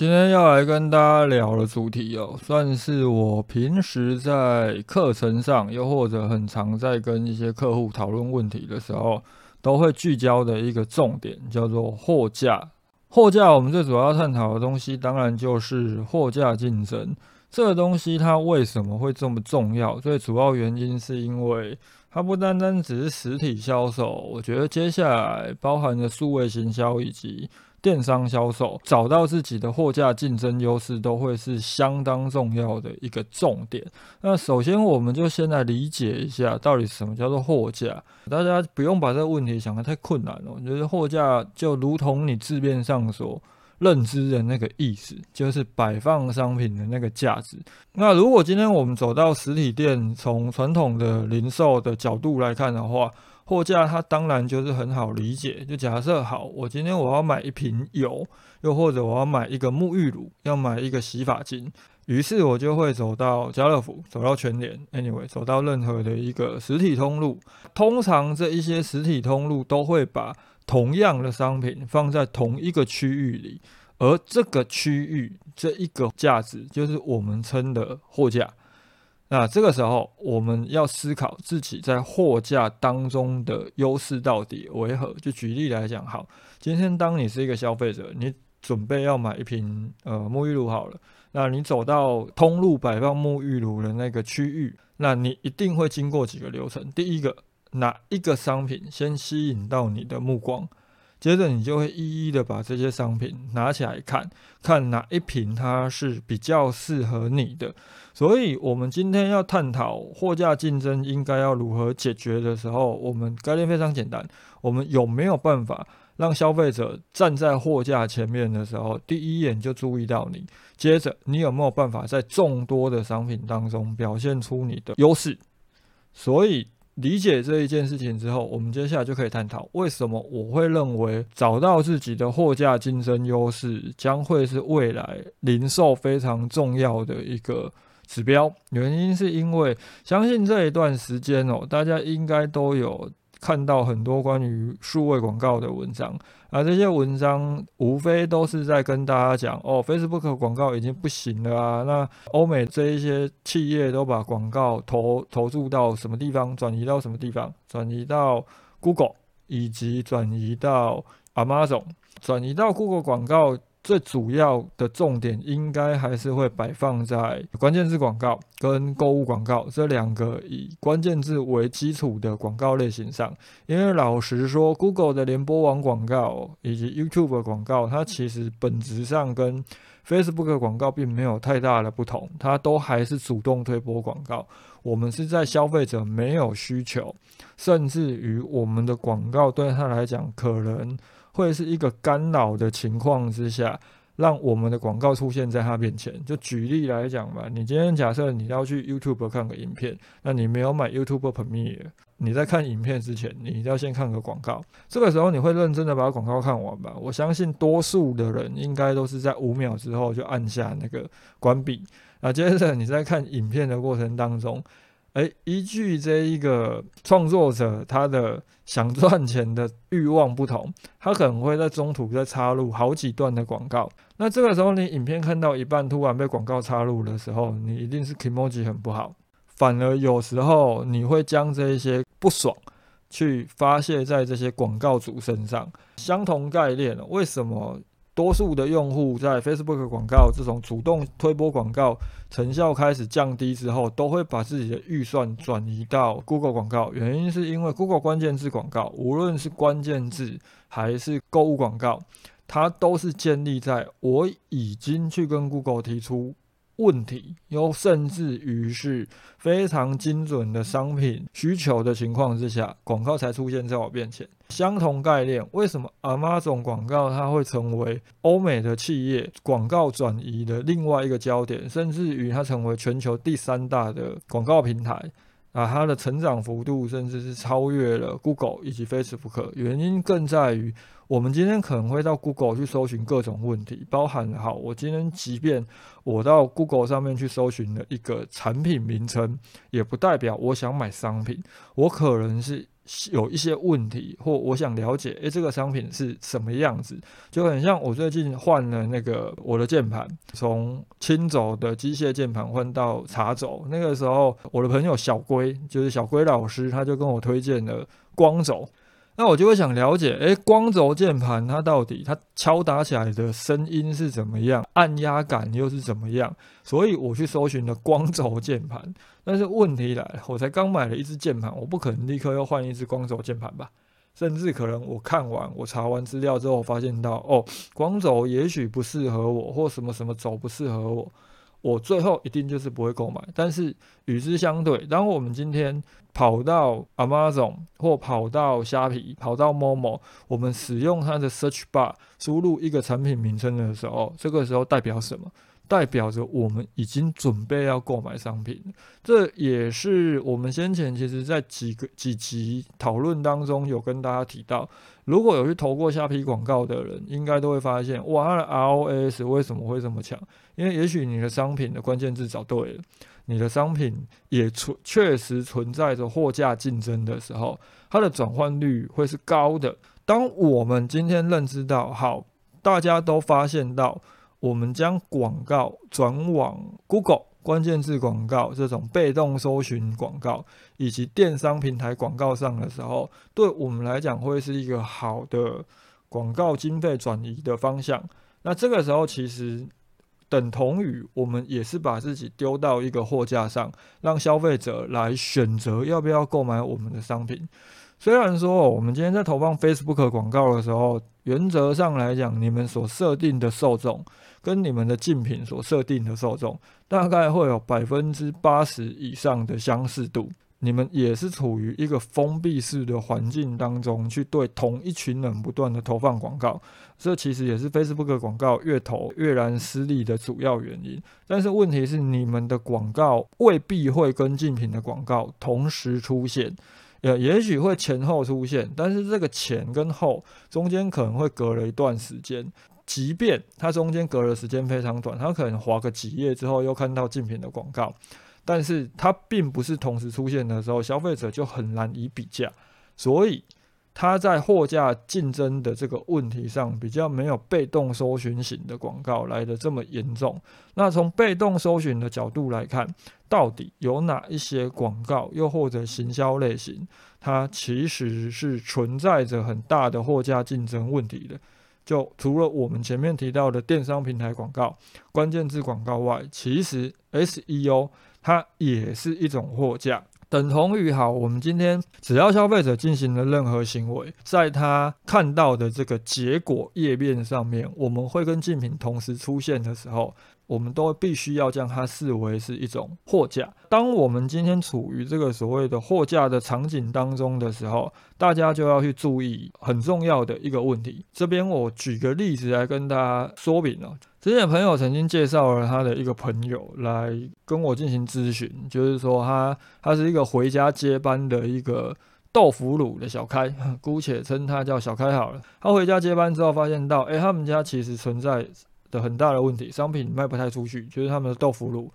今天要来跟大家聊的主题哦，算是我平时在课程上，又或者很常在跟一些客户讨论问题的时候，都会聚焦的一个重点，叫做货架。货架，我们最主要探讨的东西，当然就是货架竞争。这个东西它为什么会这么重要？最主要原因是因为它不单单只是实体销售，我觉得接下来包含着数位行销以及。电商销售找到自己的货架竞争优势，都会是相当重要的一个重点。那首先，我们就先来理解一下，到底什么叫做货架。大家不用把这个问题想得太困难了。我觉得货架就如同你字面上所认知的那个意思，就是摆放商品的那个价值。那如果今天我们走到实体店，从传统的零售的角度来看的话，货架它当然就是很好理解，就假设好，我今天我要买一瓶油，又或者我要买一个沐浴乳，要买一个洗发精，于是我就会走到家乐福，走到全联，anyway，走到任何的一个实体通路。通常这一些实体通路都会把同样的商品放在同一个区域里，而这个区域这一个价值就是我们称的货架。那这个时候，我们要思考自己在货架当中的优势到底为何？就举例来讲，好，今天当你是一个消费者，你准备要买一瓶呃沐浴露好了，那你走到通路摆放沐浴露的那个区域，那你一定会经过几个流程。第一个，哪一个商品先吸引到你的目光？接着你就会一一的把这些商品拿起来看，看哪一瓶它是比较适合你的。所以，我们今天要探讨货架竞争应该要如何解决的时候，我们概念非常简单：我们有没有办法让消费者站在货架前面的时候，第一眼就注意到你？接着，你有没有办法在众多的商品当中表现出你的优势？所以。理解这一件事情之后，我们接下来就可以探讨为什么我会认为找到自己的货架竞争优势将会是未来零售非常重要的一个指标。原因是因为相信这一段时间哦，大家应该都有。看到很多关于数位广告的文章，而这些文章无非都是在跟大家讲哦，Facebook 广告已经不行了啊。那欧美这一些企业都把广告投投注到什么地方，转移到什么地方，转移到 Google，以及转移到 Amazon，转移到 Google 广告。最主要的重点应该还是会摆放在关键字广告跟购物广告这两个以关键字为基础的广告类型上。因为老实说，Google 的联播网广告以及 YouTube 广告，它其实本质上跟 Facebook 广告并没有太大的不同，它都还是主动推播广告。我们是在消费者没有需求，甚至于我们的广告对他来讲可能。会是一个干扰的情况之下，让我们的广告出现在他面前。就举例来讲吧，你今天假设你要去 YouTube 看个影片，那你没有买 YouTube Premiere，你在看影片之前，你一定要先看个广告。这个时候你会认真的把广告看完吧？我相信多数的人应该都是在五秒之后就按下那个关闭。那接着你在看影片的过程当中。诶，依据这一个创作者他的想赚钱的欲望不同，他可能会在中途再插入好几段的广告。那这个时候，你影片看到一半突然被广告插入的时候，你一定是 emoji 很不好。反而有时候你会将这一些不爽去发泄在这些广告主身上。相同概念，为什么？多数的用户在 Facebook 广告这种主动推播广告成效开始降低之后，都会把自己的预算转移到 Google 广告。原因是因为 Google 关键字广告，无论是关键字还是购物广告，它都是建立在我已经去跟 Google 提出。问题又甚至于是非常精准的商品需求的情况之下，广告才出现在我面前。相同概念，为什么 Amazon 广告它会成为欧美的企业广告转移的另外一个焦点，甚至于它成为全球第三大的广告平台？啊，它的成长幅度甚至是超越了 Google 以及 Facebook。原因更在于，我们今天可能会到 Google 去搜寻各种问题，包含好，我今天即便我到 Google 上面去搜寻了一个产品名称，也不代表我想买商品，我可能是。有一些问题，或我想了解，诶，这个商品是什么样子？就很像我最近换了那个我的键盘，从轻轴的机械键盘换到茶轴。那个时候，我的朋友小龟，就是小龟老师，他就跟我推荐了光轴。那我就会想了解，诶，光轴键盘它到底它敲打起来的声音是怎么样，按压感又是怎么样？所以我去搜寻了光轴键盘。但是问题来了，我才刚买了一支键盘，我不可能立刻又换一支光轴键盘吧？甚至可能我看完、我查完资料之后，发现到哦，光轴也许不适合我，或什么什么轴不适合我。我最后一定就是不会购买，但是与之相对，当我们今天跑到 Amazon 或跑到虾皮、跑到 Momo，我们使用它的 Search Bar 输入一个产品名称的时候，这个时候代表什么？代表着我们已经准备要购买商品，这也是我们先前其实在几个几集讨论当中有跟大家提到，如果有去投过虾皮广告的人，应该都会发现，哇，它的 ROS 为什么会这么强？因为也许你的商品的关键字找对了，你的商品也存确实存在着货架竞争的时候，它的转换率会是高的。当我们今天认知到，好，大家都发现到。我们将广告转往 Google 关键字广告这种被动搜寻广告以及电商平台广告上的时候，对我们来讲会是一个好的广告经费转移的方向。那这个时候其实等同于我们也是把自己丢到一个货架上，让消费者来选择要不要购买我们的商品。虽然说我们今天在投放 Facebook 广告的时候，原则上来讲，你们所设定的受众跟你们的竞品所设定的受众，大概会有百分之八十以上的相似度。你们也是处于一个封闭式的环境当中，去对同一群人不断的投放广告，这其实也是 Facebook 广告越投越然失利的主要原因。但是问题是，你们的广告未必会跟竞品的广告同时出现。也也许会前后出现，但是这个前跟后中间可能会隔了一段时间。即便它中间隔的时间非常短，它可能划个几页之后又看到竞品的广告，但是它并不是同时出现的时候，消费者就很难以比价。所以它在货架竞争的这个问题上，比较没有被动搜寻型的广告来的这么严重。那从被动搜寻的角度来看。到底有哪一些广告，又或者行销类型，它其实是存在着很大的货架竞争问题的？就除了我们前面提到的电商平台广告、关键字广告外，其实 SEO 它也是一种货架，等同于好，我们今天只要消费者进行了任何行为，在他看到的这个结果页面上面，我们会跟竞品同时出现的时候。我们都必须要将它视为是一种货架。当我们今天处于这个所谓的货架的场景当中的时候，大家就要去注意很重要的一个问题。这边我举个例子来跟大家说明哦。之前朋友曾经介绍了他的一个朋友来跟我进行咨询，就是说他他是一个回家接班的一个豆腐乳的小开，姑且称他叫小开好了。他回家接班之后，发现到，诶，他们家其实存在。的很大的问题，商品卖不太出去，就是他们的豆腐乳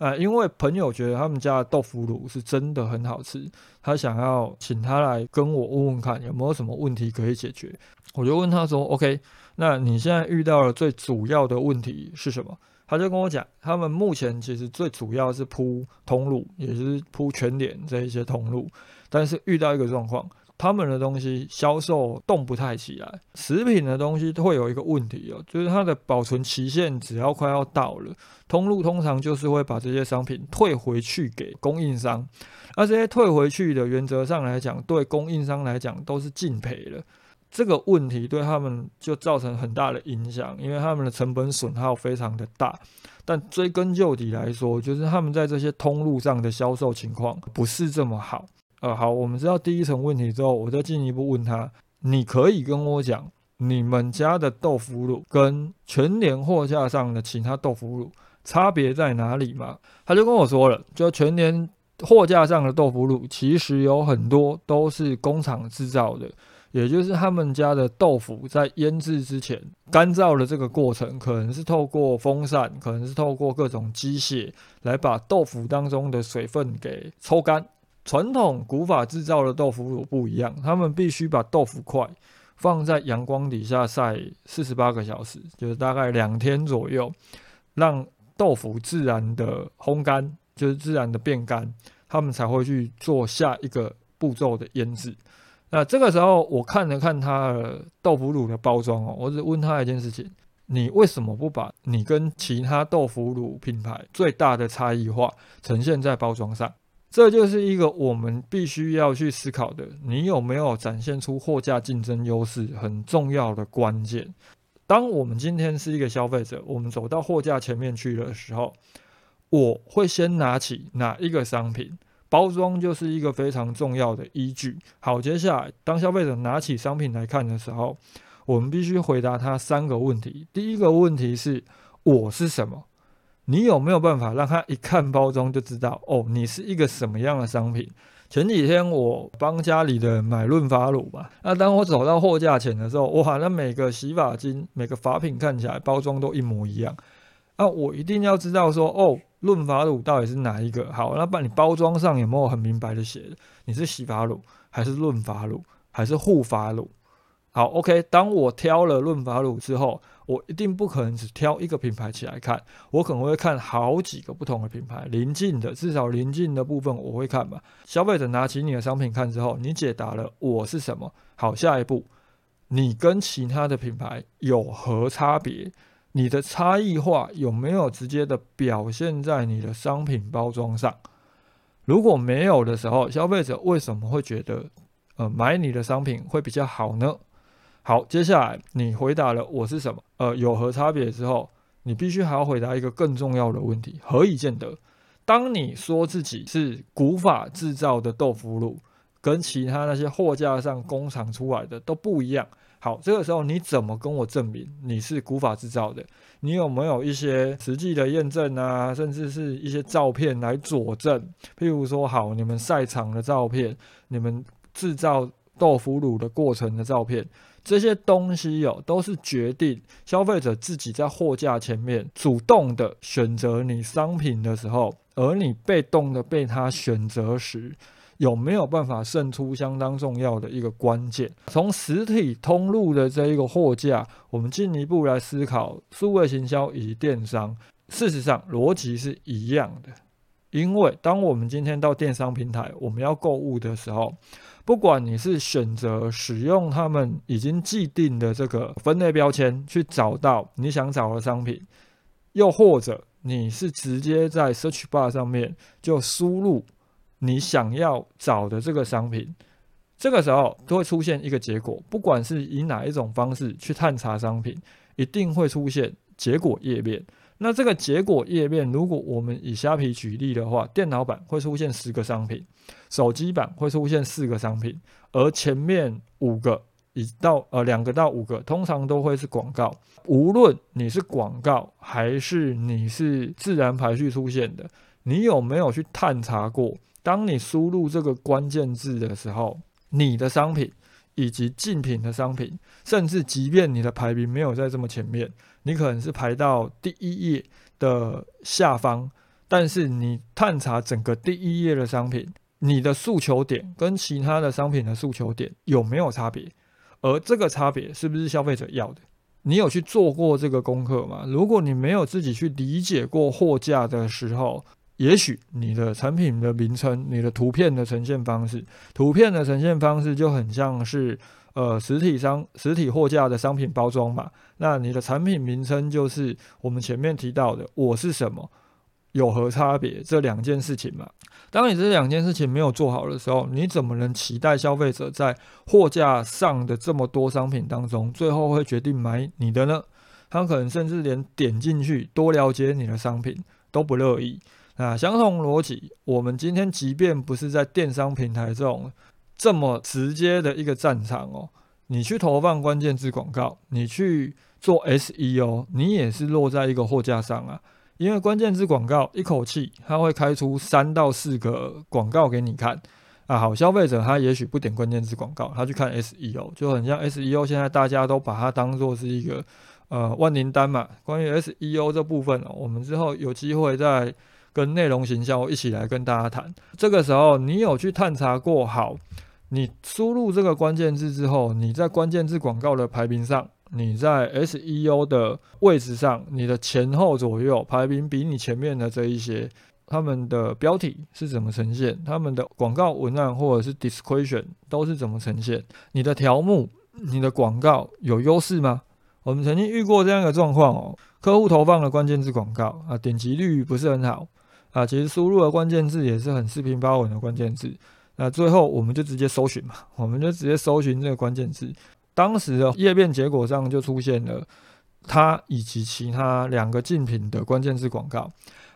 啊，因为朋友觉得他们家的豆腐乳是真的很好吃，他想要请他来跟我问问看有没有什么问题可以解决。我就问他说：“OK，那你现在遇到了最主要的问题是什么？”他就跟我讲，他们目前其实最主要是铺通路，也就是铺全脸这一些通路，但是遇到一个状况。他们的东西销售动不太起来，食品的东西都会有一个问题哦，就是它的保存期限只要快要到了，通路通常就是会把这些商品退回去给供应商，而这些退回去的原则上来讲，对供应商来讲都是净赔了。这个问题对他们就造成很大的影响，因为他们的成本损耗非常的大。但追根究底来说，就是他们在这些通路上的销售情况不是这么好。呃，好，我们知道第一层问题之后，我再进一步问他，你可以跟我讲，你们家的豆腐乳跟全年货架上的其他豆腐乳差别在哪里吗？他就跟我说了，就全年货架上的豆腐乳其实有很多都是工厂制造的，也就是他们家的豆腐在腌制之前干燥的这个过程，可能是透过风扇，可能是透过各种机械来把豆腐当中的水分给抽干。传统古法制造的豆腐乳不一样，他们必须把豆腐块放在阳光底下晒四十八个小时，就是大概两天左右，让豆腐自然的烘干。就是自然的变干，他们才会去做下一个步骤的腌制。那这个时候，我看了看他的豆腐乳的包装哦，我只问他一件事情：你为什么不把你跟其他豆腐乳品牌最大的差异化呈现在包装上？这就是一个我们必须要去思考的：你有没有展现出货架竞争优势很重要的关键？当我们今天是一个消费者，我们走到货架前面去的时候。我会先拿起哪一个商品，包装就是一个非常重要的依据。好，接下来当消费者拿起商品来看的时候，我们必须回答他三个问题。第一个问题是：我是什么？你有没有办法让他一看包装就知道哦，你是一个什么样的商品？前几天我帮家里的人买润发乳嘛，那当我走到货架前的时候，哇，那每个洗发精、每个发品看起来包装都一模一样。那我一定要知道说哦。润发乳到底是哪一个？好，那把你包装上有没有很明白的写？你是洗发乳还是润发乳还是护发乳？好，OK。当我挑了润发乳之后，我一定不可能只挑一个品牌起来看，我可能会看好几个不同的品牌，临近的至少临近的部分我会看吧。消费者拿起你的商品看之后，你解答了我是什么？好，下一步你跟其他的品牌有何差别？你的差异化有没有直接的表现在你的商品包装上？如果没有的时候，消费者为什么会觉得呃买你的商品会比较好呢？好，接下来你回答了我是什么，呃有何差别之后，你必须还要回答一个更重要的问题：何以见得？当你说自己是古法制造的豆腐乳，跟其他那些货架上工厂出来的都不一样。好，这个时候你怎么跟我证明你是古法制造的？你有没有一些实际的验证啊，甚至是一些照片来佐证？譬如说，好，你们晒场的照片，你们制造豆腐乳的过程的照片，这些东西有都是决定消费者自己在货架前面主动的选择你商品的时候，而你被动的被他选择时。有没有办法胜出相当重要的一个关键？从实体通路的这一个货架，我们进一步来思考数位行销以及电商。事实上，逻辑是一样的。因为当我们今天到电商平台，我们要购物的时候，不管你是选择使用他们已经既定的这个分类标签去找到你想找的商品，又或者你是直接在 Search Bar 上面就输入。你想要找的这个商品，这个时候都会出现一个结果，不管是以哪一种方式去探查商品，一定会出现结果页面。那这个结果页面，如果我们以虾皮举例的话，电脑版会出现十个商品，手机版会出现四个商品，而前面五个以到呃两个到五个，通常都会是广告。无论你是广告还是你是自然排序出现的，你有没有去探查过？当你输入这个关键字的时候，你的商品以及竞品的商品，甚至即便你的排名没有在这么前面，你可能是排到第一页的下方，但是你探查整个第一页的商品，你的诉求点跟其他的商品的诉求点有没有差别？而这个差别是不是消费者要的？你有去做过这个功课吗？如果你没有自己去理解过货架的时候，也许你的产品的名称、你的图片的呈现方式、图片的呈现方式就很像是呃实体商、实体货架的商品包装嘛。那你的产品名称就是我们前面提到的“我是什么，有何差别”这两件事情嘛。当你这两件事情没有做好的时候，你怎么能期待消费者在货架上的这么多商品当中，最后会决定买你的呢？他可能甚至连点进去多了解你的商品都不乐意。那相同逻辑，我们今天即便不是在电商平台这种这么直接的一个战场哦，你去投放关键字广告，你去做 SEO，你也是落在一个货架上啊。因为关键字广告一口气它会开出三到四个广告给你看啊。好，消费者他也许不点关键字广告，他去看 SEO，就很像 SEO。现在大家都把它当做是一个呃万灵丹嘛。关于 SEO 这部分哦，我们之后有机会再跟内容行销一起来跟大家谈。这个时候你有去探查过？好，你输入这个关键字之后，你在关键字广告的排名上。你在 SEO 的位置上，你的前后左右排名比你前面的这一些，他们的标题是怎么呈现？他们的广告文案或者是 description 都是怎么呈现？你的条目、你的广告有优势吗？我们曾经遇过这样的状况哦，客户投放的关键字广告啊，点击率不是很好啊，其实输入的关键字也是很四平八稳的关键字，那最后我们就直接搜寻嘛，我们就直接搜寻这个关键字。当时的页面结果上就出现了它以及其他两个竞品的关键字广告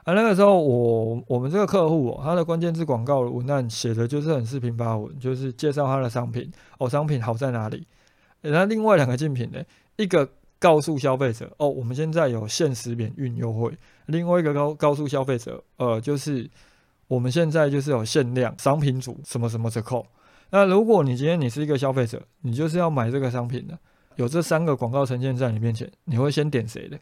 啊，那个时候我我们这个客户哦，他的关键字广告文案写的就是很四平八稳，就是介绍他的商品哦，商品好在哪里？那另外两个竞品呢，一个告诉消费者哦，我们现在有限时免运优惠；另外一个告告诉消费者，呃，就是我们现在就是有限量商品组什么什么折扣。那如果你今天你是一个消费者，你就是要买这个商品的，有这三个广告呈现在你面前，你会先点谁的？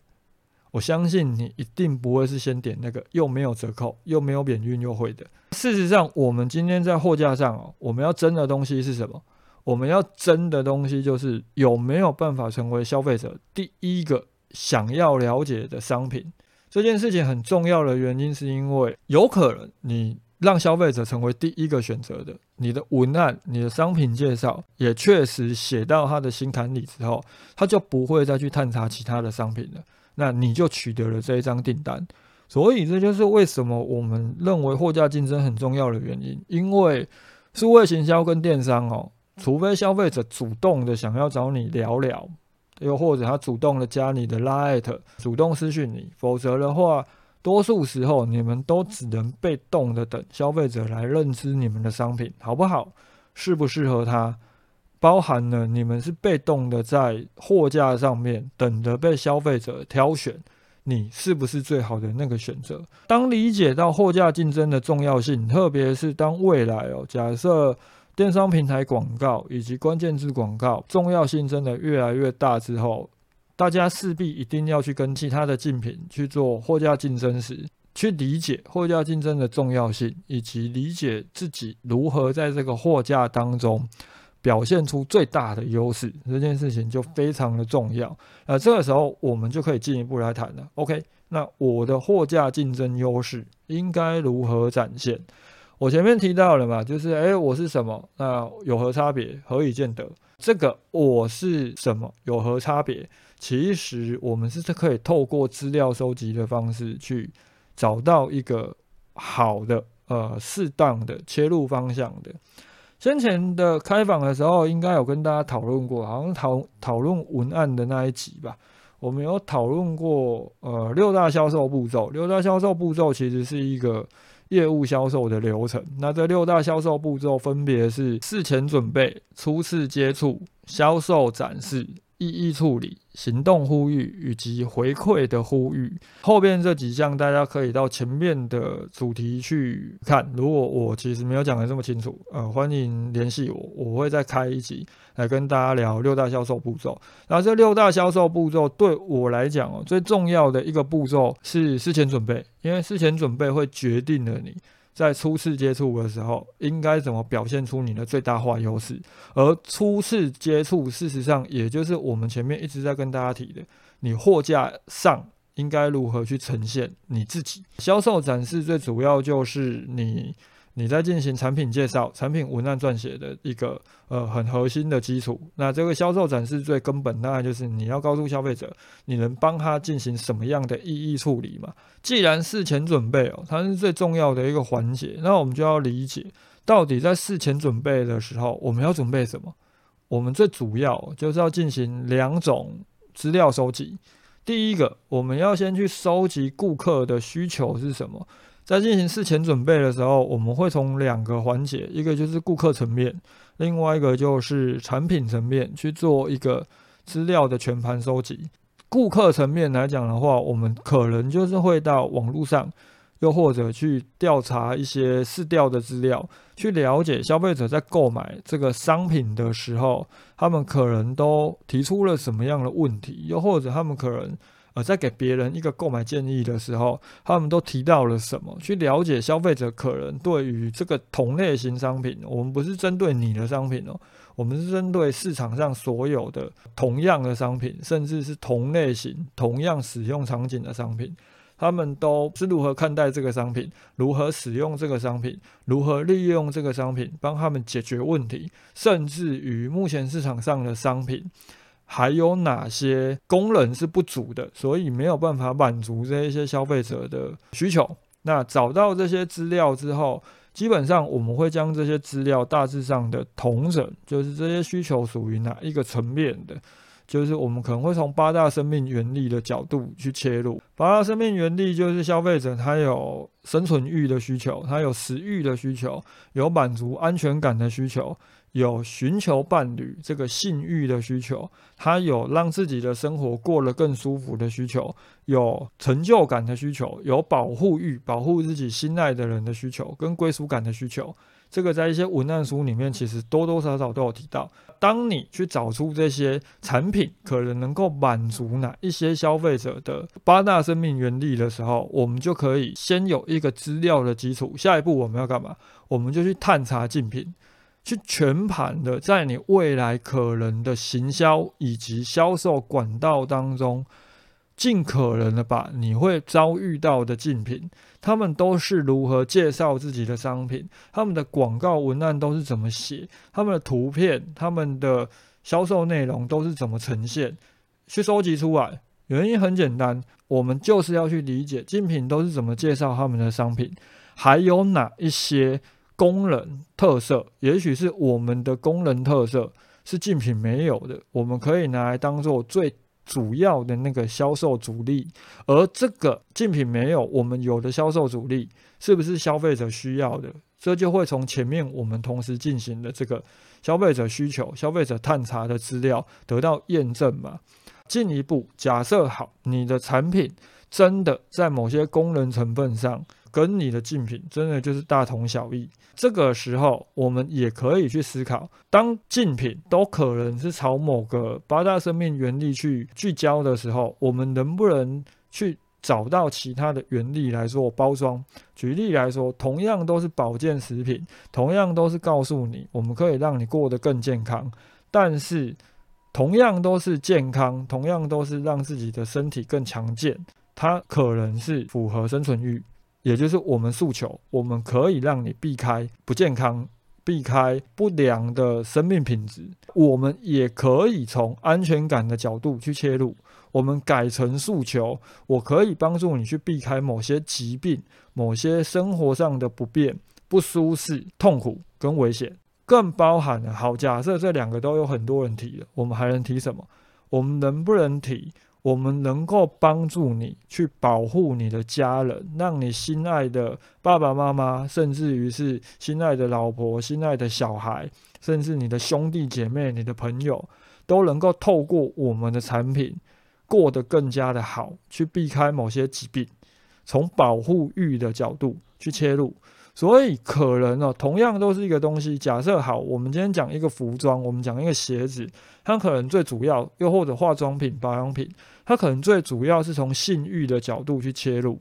我相信你一定不会是先点那个又没有折扣又没有免运优惠的。事实上，我们今天在货架上哦，我们要争的东西是什么？我们要争的东西就是有没有办法成为消费者第一个想要了解的商品。这件事情很重要的原因是因为有可能你。让消费者成为第一个选择的，你的文案、你的商品介绍也确实写到他的心坎里之后，他就不会再去探查其他的商品了。那你就取得了这一张订单。所以这就是为什么我们认为货架竞争很重要的原因。因为数位行销跟电商哦，除非消费者主动的想要找你聊聊，又或者他主动的加你的 Line，主动私讯你，否则的话。多数时候，你们都只能被动的等消费者来认知你们的商品好不好，适不适合他，包含了你们是被动的在货架上面等着被消费者挑选，你是不是最好的那个选择？当理解到货架竞争的重要性，特别是当未来哦，假设电商平台广告以及关键字广告重要性真的越来越大之后。大家势必一定要去跟其他的竞品去做货架竞争时，去理解货架竞争的重要性，以及理解自己如何在这个货架当中表现出最大的优势，这件事情就非常的重要。那这个时候我们就可以进一步来谈了。OK，那我的货架竞争优势应该如何展现？我前面提到了嘛，就是诶，我是什么？那有何差别？何以见得？这个我是什么？有何差别？其实我们是可以透过资料收集的方式去找到一个好的、呃适当的切入方向的。先前的开访的时候，应该有跟大家讨论过，好像讨讨论文案的那一集吧。我们有讨论过，呃，六大销售步骤。六大销售步骤其实是一个业务销售的流程。那这六大销售步骤分别是事前准备、初次接触、销售展示。意义处理、行动呼吁以及回馈的呼吁，后边这几项大家可以到前面的主题去看。如果我其实没有讲的这么清楚，呃，欢迎联系我，我会再开一集来跟大家聊六大销售步骤。然后这六大销售步骤对我来讲哦，最重要的一个步骤是事前准备，因为事前准备会决定了你。在初次接触的时候，应该怎么表现出你的最大化优势？而初次接触，事实上也就是我们前面一直在跟大家提的，你货架上应该如何去呈现你自己？销售展示最主要就是你。你在进行产品介绍、产品文案撰写的一个呃很核心的基础。那这个销售展示最根本，当然就是你要告诉消费者，你能帮他进行什么样的意义处理嘛？既然事前准备哦，它是最重要的一个环节，那我们就要理解，到底在事前准备的时候，我们要准备什么？我们最主要就是要进行两种资料收集。第一个，我们要先去收集顾客的需求是什么。在进行事前准备的时候，我们会从两个环节，一个就是顾客层面，另外一个就是产品层面去做一个资料的全盘收集。顾客层面来讲的话，我们可能就是会到网络上，又或者去调查一些市调的资料，去了解消费者在购买这个商品的时候，他们可能都提出了什么样的问题，又或者他们可能。呃，在给别人一个购买建议的时候，他们都提到了什么？去了解消费者可能对于这个同类型商品，我们不是针对你的商品哦，我们是针对市场上所有的同样的商品，甚至是同类型、同样使用场景的商品，他们都是如何看待这个商品，如何使用这个商品，如何利用这个商品帮他们解决问题，甚至于目前市场上的商品。还有哪些功能是不足的，所以没有办法满足这一些消费者的需求？那找到这些资料之后，基本上我们会将这些资料大致上的同整，就是这些需求属于哪一个层面的，就是我们可能会从八大生命原理的角度去切入。八大生命原理就是消费者他有生存欲的需求，他有食欲的需求，有满足安全感的需求。有寻求伴侣这个性欲的需求，他有让自己的生活过得更舒服的需求，有成就感的需求，有保护欲，保护自己心爱的人的需求，跟归属感的需求。这个在一些文案书里面，其实多多少少都有提到。当你去找出这些产品可能能够满足哪一些消费者的八大生命原理的时候，我们就可以先有一个资料的基础。下一步我们要干嘛？我们就去探查竞品。去全盘的在你未来可能的行销以及销售管道当中，尽可能的把你会遭遇到的竞品，他们都是如何介绍自己的商品，他们的广告文案都是怎么写，他们的图片，他们的销售内容都是怎么呈现，去收集出来。原因很简单，我们就是要去理解竞品都是怎么介绍他们的商品，还有哪一些。功能特色，也许是我们的功能特色是竞品没有的，我们可以拿来当做最主要的那个销售主力。而这个竞品没有，我们有的销售主力是不是消费者需要的？这就会从前面我们同时进行的这个消费者需求、消费者探查的资料得到验证嘛？进一步假设好，你的产品真的在某些功能成分上。跟你的竞品真的就是大同小异。这个时候，我们也可以去思考，当竞品都可能是朝某个八大生命原理去聚焦的时候，我们能不能去找到其他的原理来做包装？举例来说，同样都是保健食品，同样都是告诉你我们可以让你过得更健康，但是同样都是健康，同样都是让自己的身体更强健，它可能是符合生存欲。也就是我们诉求，我们可以让你避开不健康、避开不良的生命品质。我们也可以从安全感的角度去切入，我们改成诉求，我可以帮助你去避开某些疾病、某些生活上的不便、不舒适、痛苦跟危险，更包含了好。假设这两个都有很多人提了，我们还能提什么？我们能不能提？我们能够帮助你去保护你的家人，让你心爱的爸爸妈妈，甚至于是心爱的老婆、心爱的小孩，甚至你的兄弟姐妹、你的朋友，都能够透过我们的产品过得更加的好，去避开某些疾病，从保护欲的角度去切入。所以可能哦，同样都是一个东西。假设好，我们今天讲一个服装，我们讲一个鞋子，它可能最主要，又或者化妆品、保养品，它可能最主要是从性欲的角度去切入。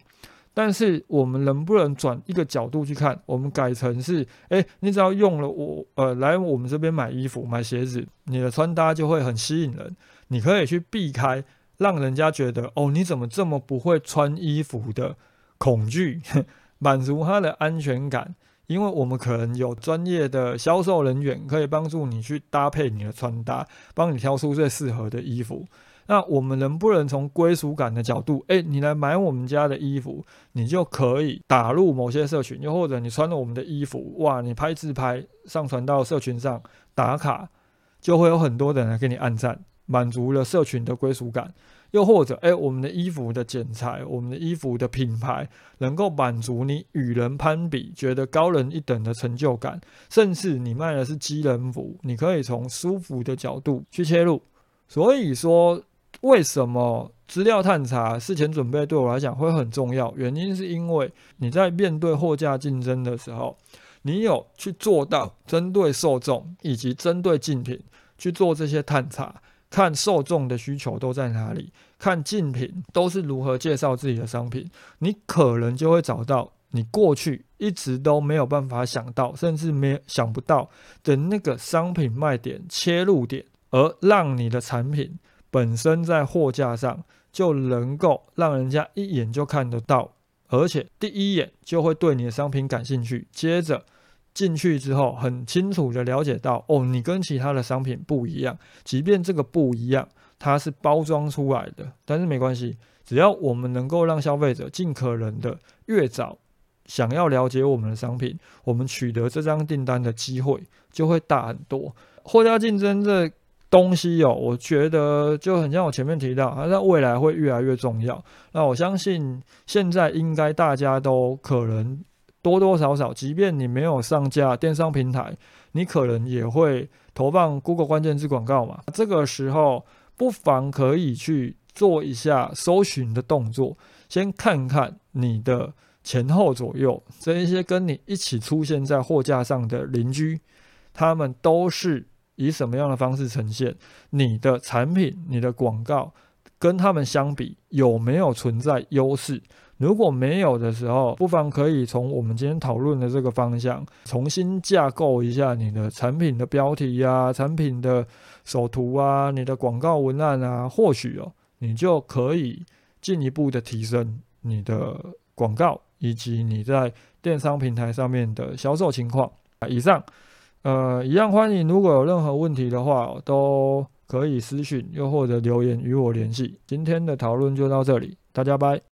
但是我们能不能转一个角度去看？我们改成是，诶，你只要用了我，呃，来我们这边买衣服、买鞋子，你的穿搭就会很吸引人。你可以去避开让人家觉得，哦，你怎么这么不会穿衣服的恐惧。满足他的安全感，因为我们可能有专业的销售人员可以帮助你去搭配你的穿搭，帮你挑出最适合的衣服。那我们能不能从归属感的角度，诶，你来买我们家的衣服，你就可以打入某些社群，又或者你穿了我们的衣服，哇，你拍自拍上传到社群上打卡，就会有很多人来给你按赞，满足了社群的归属感。又或者，哎，我们的衣服的剪裁，我们的衣服的品牌，能够满足你与人攀比，觉得高人一等的成就感，甚至你卖的是机人服，你可以从舒服的角度去切入。所以说，为什么资料探查、事前准备对我来讲会很重要，原因是因为你在面对货架竞争的时候，你有去做到针对受众以及针对竞品去做这些探查，看受众的需求都在哪里，看竞品都是如何介绍自己的商品，你可能就会找到你过去一直都没有办法想到，甚至没想不到的那个商品卖点、切入点，而让你的产品本身在货架上。就能够让人家一眼就看得到，而且第一眼就会对你的商品感兴趣。接着进去之后，很清楚的了解到，哦，你跟其他的商品不一样。即便这个不一样，它是包装出来的，但是没关系，只要我们能够让消费者尽可能的越早想要了解我们的商品，我们取得这张订单的机会就会大很多。货架竞争这。东西哦，我觉得就很像我前面提到，它在未来会越来越重要。那我相信现在应该大家都可能多多少少，即便你没有上架电商平台，你可能也会投放 Google 关键字广告嘛。这个时候不妨可以去做一下搜寻的动作，先看看你的前后左右这一些跟你一起出现在货架上的邻居，他们都是。以什么样的方式呈现你的产品、你的广告，跟他们相比有没有存在优势？如果没有的时候，不妨可以从我们今天讨论的这个方向重新架构一下你的产品的标题呀、产品的首图啊、你的广告文案啊，或许哦，你就可以进一步的提升你的广告以及你在电商平台上面的销售情况。以上。呃，一样欢迎。如果有任何问题的话，都可以私讯，又或者留言与我联系。今天的讨论就到这里，大家拜。